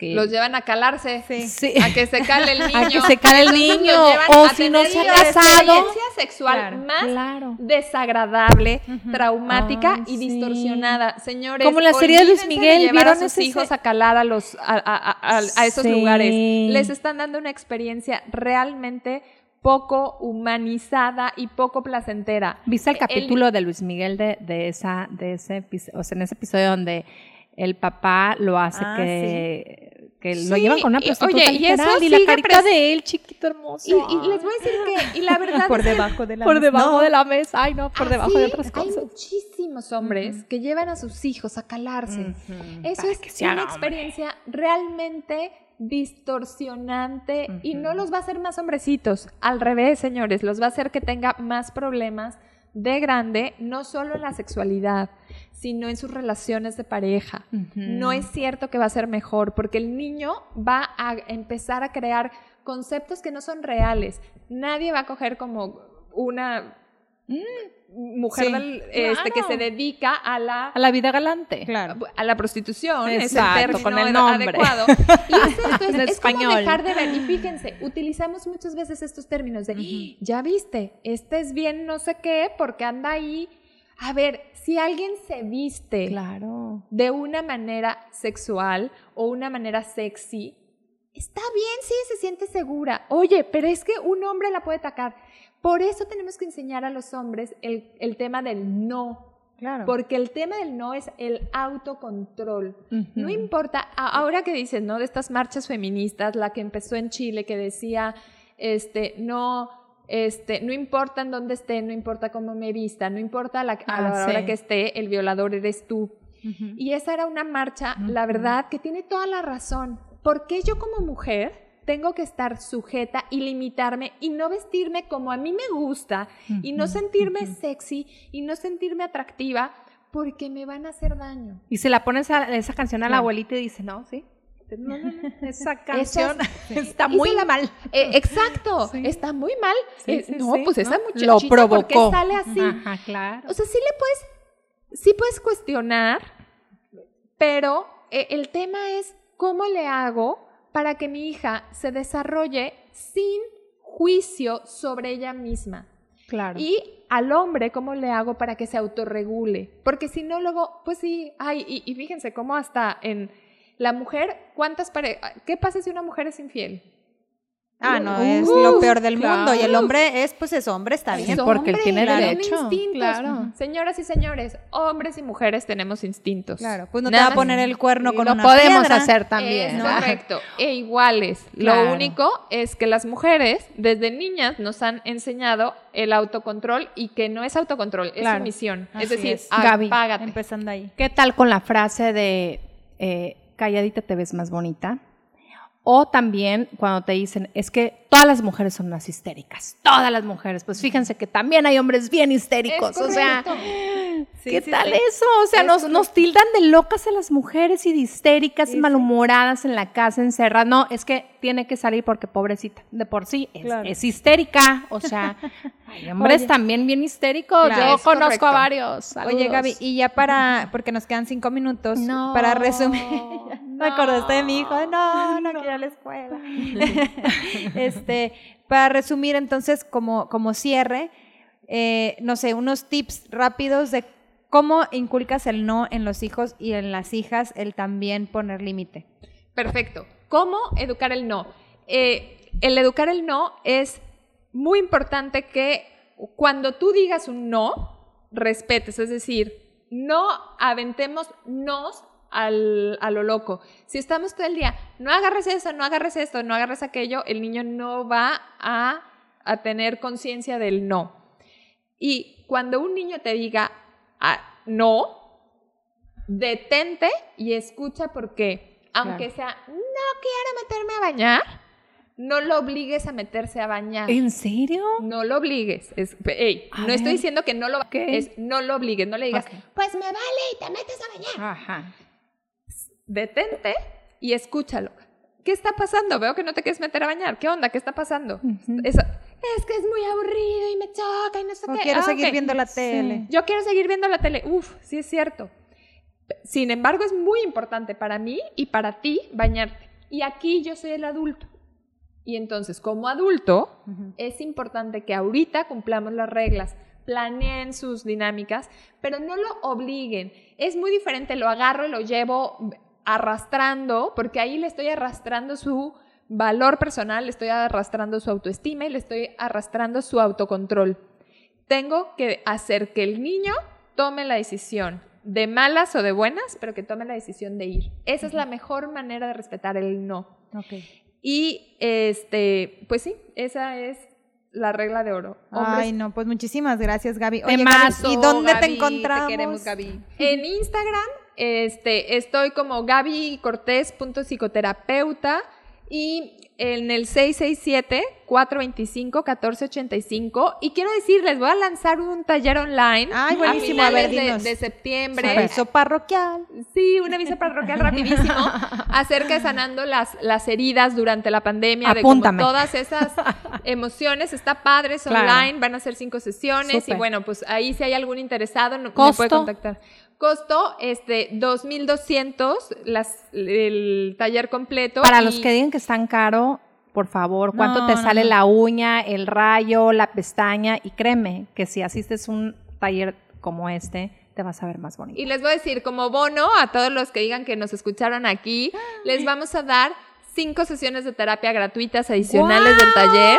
Que, Los llevan a calarse. Sí. Sí. A que se cale el niño. A que se cale el niño, o si no se ha casado. sexual Claro, más claro. desagradable, traumática Ay, y sí. distorsionada. Señores, Como la serie de Luis Miguel, llevar ¿vieron a sus ese- hijos a calar a los a, a- a- a esos Sí. lugares. Les están dando una experiencia realmente poco humanizada y poco placentera. ¿Viste el El- capítulo de Luis Miguel de, de esa, de ese episodio, o sea, en ese episodio donde el papá lo hace Ah, que, que lo llevan con una prostituta oye, y eso y la carita de él, chiquito hermoso. Y, y les voy a decir que, y la verdad Por es debajo de la por debajo No. de la mesa, ay no, por debajo de otras Hay cosas. muchísimos hombres que llevan a sus hijos a calarse. Eso Para es que una hombre. experiencia realmente distorsionante y no los va a hacer más hombrecitos. Al revés, señores, los va a hacer que tenga más problemas de grande, no solo en la sexualidad, sino en sus relaciones de pareja. No es cierto que va a ser mejor, porque el niño va a empezar a crear conceptos que no son reales. Nadie va a coger como una mujer Sí, del- este, que se dedica a la A la vida galante. Claro. a la prostitución, es el Exacto, con el nombre. adecuado. Y es esto, es, En es como español. dejar de ver. Y fíjense, utilizamos muchas veces estos términos de, ya viste, este es bien no sé qué, porque anda ahí. A ver, si alguien se viste Claro. de una manera sexual o una manera sexy, está bien si se siente segura. Oye, pero es que un hombre la puede atacar. Por eso tenemos que enseñar a los hombres el, el tema del no. Claro. Porque el tema del no es el autocontrol. No importa, ahora que dices, ¿no? De estas marchas feministas, la que empezó en Chile, que decía, este, no, este, no importa en dónde esté, no importa cómo me vista, no importa la, a Ah, la hora sí. que esté, el violador eres tú. Y esa era una marcha, la verdad, que tiene toda la razón. ¿Por qué yo como mujer tengo que estar sujeta y limitarme y no vestirme como a mí me gusta y no sentirme sexy y no sentirme atractiva porque me van a hacer daño? Y se la pones a esa canción a la abuelita y dice, no, sí. No, no, no, esa canción está muy la- mal. Eh, exacto, Sí. está muy mal. Sí, Eh, no, pues esa muchachita, Lo ¿por qué provocó. sale así? Ajá, claro. O sea, sí le puedes, sí puedes cuestionar, pero eh, el tema es cómo le hago para que mi hija se desarrolle sin juicio sobre ella misma. Claro. Y al hombre, ¿cómo le hago para que se autorregule? Porque si no, luego, pues sí, ay, y, y fíjense cómo hasta en la mujer, ¿cuántas parejas? ¿Qué pasa si una mujer es infiel? Ah, no, es lo peor del mundo. Y el claro. hombre es, pues es hombre, está bien. Es porque él hombre, tiene tiene derecho, instintos. claro. Señoras y señores, hombres y mujeres tenemos instintos. Claro, pues no te Nada va a poner el cuerno con lo una podemos piedra. hacer también. Es correcto, e iguales. Claro. Lo único es que las mujeres desde niñas nos han enseñado el autocontrol y que no es autocontrol, es Claro. sumisión. Así es decir, es. Gaby, apágate. Empezando ahí. ¿Qué tal con la frase de eh, calladita te ves más bonita? O también cuando te dicen, es que todas las mujeres son unas histéricas, todas las mujeres. Pues fíjense que también hay hombres bien histéricos. O sea. ¿qué sí, tal sí. eso? O sea, Es nos, nos tildan de locas a las mujeres y de histéricas, malhumoradas en la casa, encerradas. No, es que tiene que salir porque pobrecita, de por sí es, Claro. es histérica. O sea, hay hombres Oye. también bien histéricos. Claro, Yo conozco correcto. a varios. Oye. Gaby, y ya para, porque nos quedan cinco minutos, No, para resumir, me no, acordaste de mi hijo, no, no, quiero ir a la escuela. este, para resumir entonces, como, como cierre, eh, no sé, unos tips rápidos de cómo inculcas el no en los hijos y en las hijas, el también poner límite. Perfecto. ¿Cómo educar el no? Eh, el educar el no es muy importante que cuando tú digas un no, respetes, es decir, no aventemos nos al, a lo loco. Si estamos todo el día, no agarres eso, no agarres esto, no agarres aquello, el niño no va a, a tener conciencia del no. Y cuando un niño te diga ah, no, detente y escucha porque, aunque sea, no quiero meterme a bañar, no lo obligues a meterse a bañar. ¿En serio? No lo obligues. Es, no ver. estoy diciendo que no lo es no lo obligues, no le digas, pues me vale y te metes a bañar. Ajá. Detente y escúchalo. ¿Qué está pasando? Veo que no te quieres meter a bañar. ¿Qué onda? ¿Qué está pasando? Eso- es que es muy aburrido y me choca y no sé O qué. quiero Ah, seguir viendo la tele. Yo quiero seguir viendo la tele. Uf, sí es cierto. Sin embargo, es muy importante para mí y para ti bañarte. Y aquí yo soy el adulto. Y entonces, como adulto, es importante que ahorita cumplamos las reglas, planeen sus dinámicas, pero no lo obliguen. Es muy diferente, lo agarro y lo llevo arrastrando, porque ahí le estoy arrastrando su valor personal, le estoy arrastrando su autoestima y le estoy arrastrando su autocontrol. Tengo que hacer que el niño tome la decisión de malas o de buenas, pero que tome la decisión de ir. Esa es la mejor manera de respetar el no. Y este, pues sí, esa es la regla de oro. Ay, no, pues muchísimas gracias, Gaby. Oye, Gaby, ¿y dónde te encontramos? Te queremos, Gaby. En Instagram, este, estoy como gabycortés.psicoterapeuta y en el 667-425-1485. Y quiero decirles, voy a lanzar un taller online Ay, buenísimo, a a ver, finales dinos. de, de septiembre. Aviso parroquial. Sí, un aviso parroquial rapidísimo acerca de sanando las, las heridas durante la pandemia, Apúntame. de como todas esas emociones. Está padre, es Claro. online, van a ser cinco sesiones y bueno, pues ahí si hay algún interesado no, me puede contactar. Costo, este, 2,200 las- el taller completo. Para y- los que digan que están caro, por favor, ¿cuánto No, te no, sale no. la uña, el rayo, la pestaña? Y créeme que si asistes a un taller como este, te vas a ver más bonito. Y les voy a decir, como bono a todos los que digan que nos escucharon aquí, les vamos a dar cinco sesiones de terapia gratuitas adicionales del taller.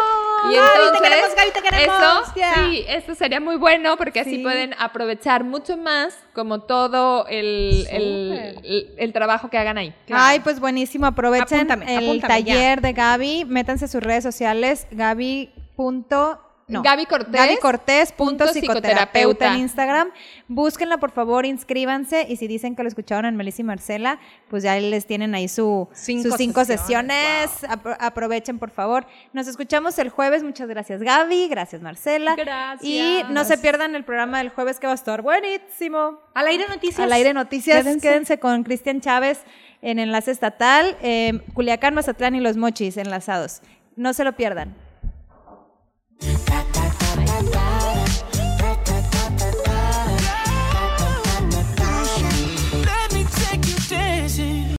Y Gaby, te entonces, queremos, Gaby, te queremos. Eso, Yeah. sí, eso sería muy bueno porque así Sí. pueden aprovechar mucho más como todo el, el, el- el trabajo que hagan ahí. Ay, pues buenísimo. Aprovechen Apúntame, el apúntame, taller de Gaby. Métanse a sus redes sociales. Gaby. punto- No. Gaby Cortés. Gaby Cortés. punto psicoterapeuta en Instagram. Búsquenla, por favor, inscríbanse. Y si dicen que lo escucharon en Melissa y Marcela, pues ya les tienen ahí su, Cinco sus cinco sesiones, sesiones. Apro- aprovechen, por favor. Nos escuchamos el jueves. Muchas gracias, Gaby. Gracias, Marcela. Gracias. Y no se pierdan el programa del jueves que va a estar buenísimo. Al aire noticias. Al aire noticias, Quédense. quédense, con Cristian Chávez en Enlace Estatal, eh, Culiacán, Mazatlán y Los Mochis enlazados. No se lo pierdan.